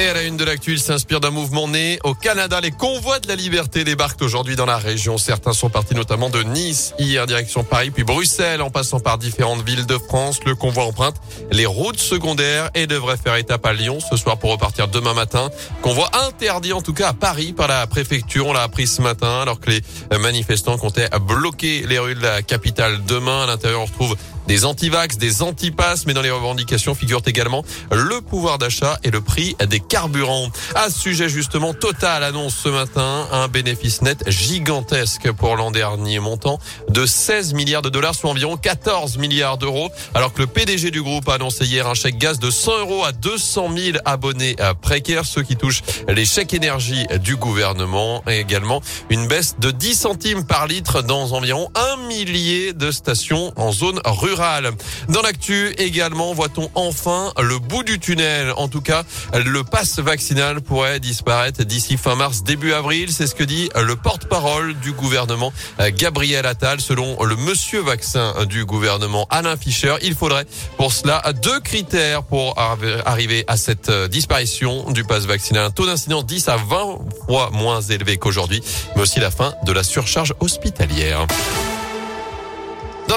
Et à la une de l'actu, il s'inspire d'un mouvement né au Canada. Les convois de la liberté débarquent aujourd'hui dans la région. Certains sont partis notamment de Nice, hier direction Paris, puis Bruxelles, en passant par différentes villes de France. Le convoi emprunte les routes secondaires et devrait faire étape à Lyon ce soir pour repartir demain matin. Convoi interdit en tout cas à Paris par la préfecture. On l'a appris ce matin alors que les manifestants comptaient bloquer les rues de la capitale demain. À l'intérieur, on retrouve des antivax, des antipasses, mais dans les revendications figurent également le pouvoir d'achat et le prix des carburants. À ce sujet justement, Total annonce ce matin un bénéfice net gigantesque pour l'an dernier, montant de 16 milliards de dollars, soit environ 14 milliards d'euros, alors que le PDG du groupe a annoncé hier un chèque gaz de 100 euros à 200 000 abonnés précaires, ceux qui touchent les chèques énergie du gouvernement, et également une baisse de 10 centimes par litre dans environ un millier de stations en zone rurale. Dans l'actu également, voit-on enfin le bout du tunnel. En tout cas, le passe vaccinal pourrait disparaître d'ici fin mars, début avril. C'est ce que dit le porte-parole du gouvernement, Gabriel Attal. Selon le monsieur vaccin du gouvernement, Alain Fischer, il faudrait pour cela deux critères pour arriver à cette disparition du passe vaccinal. Un taux d'incidence 10 à 20 fois moins élevé qu'aujourd'hui, mais aussi la fin de la surcharge hospitalière.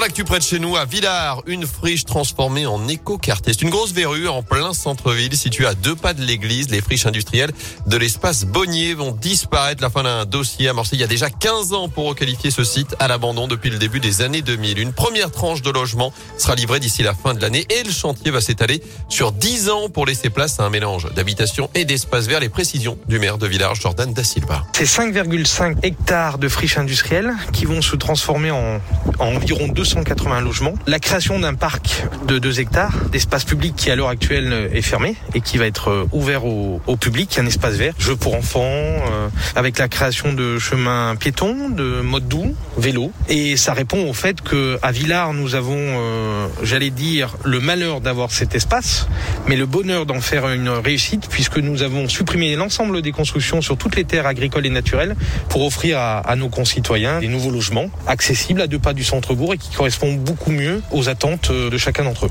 L'actu près de chez nous, à Villars, une friche transformée en éco-quartier. C'est une grosse verrue en plein centre-ville, située à deux pas de l'église. Les friches industrielles de l'espace Bonnier vont disparaître. La fin d'un dossier amorcé il y a déjà 15 ans pour requalifier ce site à l'abandon depuis le début des années 2000. Une première tranche de logement sera livrée d'ici la fin de l'année et le chantier va s'étaler sur 10 ans pour laisser place à un mélange d'habitation et d'espace vert. Les précisions du maire de Villars, Jordan Da Silva. C'est 5,5 hectares de friches industrielles qui vont se transformer en, en environ 2 280 logements. La création d'un parc de 2 hectares d'espace public qui à l'heure actuelle est fermé et qui va être ouvert au, au public, un espace vert, jeux pour enfants, euh, avec la création de chemins piétons, de modes doux, vélo. Et ça répond au fait que à Villars nous avons, euh, j'allais dire, le malheur d'avoir cet espace, mais le bonheur d'en faire une réussite puisque nous avons supprimé l'ensemble des constructions sur toutes les terres agricoles et naturelles pour offrir à, à nos concitoyens des nouveaux logements accessibles à deux pas du centre-bourg et qui correspond beaucoup mieux aux attentes de chacun d'entre eux.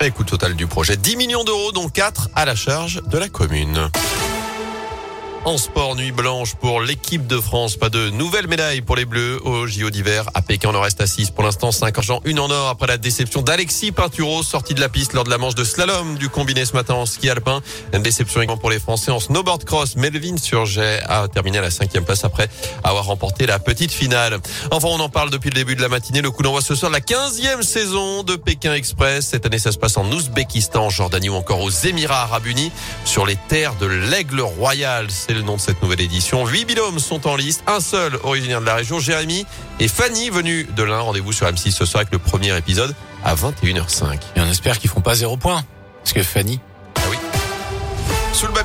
Écoute total du projet 10 millions d'euros, dont 4 à la charge de la commune. En sport, nuit blanche pour l'équipe de France. Pas de nouvelles médailles pour les Bleus au JO d'hiver. À Pékin, on en reste à 6 pour l'instant. 5 argent, une en or après la déception d'Alexis Pinturo, sorti de la piste lors de la manche de slalom du combiné ce matin en ski alpin. Une déception également pour les Français en snowboard cross. Melvin Surget a terminé à la cinquième place après avoir remporté la petite finale. Enfin, on en parle depuis le début de la matinée. Le coup d'envoi ce soir la 15e saison de Pékin Express. Cette année, ça se passe en Ouzbékistan, en Jordanie ou encore aux Émirats Arabes Unis sur les terres de l'Aigle Royal le nom de cette nouvelle édition. Huit binômes sont en liste, un seul originaire de la région, Jérémy et Fanny venus de l'Ain. Rendez-vous sur M6 ce soir avec le premier épisode à 21h05. Et on espère qu'ils feront pas zéro point. Parce que Fanny. Ah oui. Sous le baby.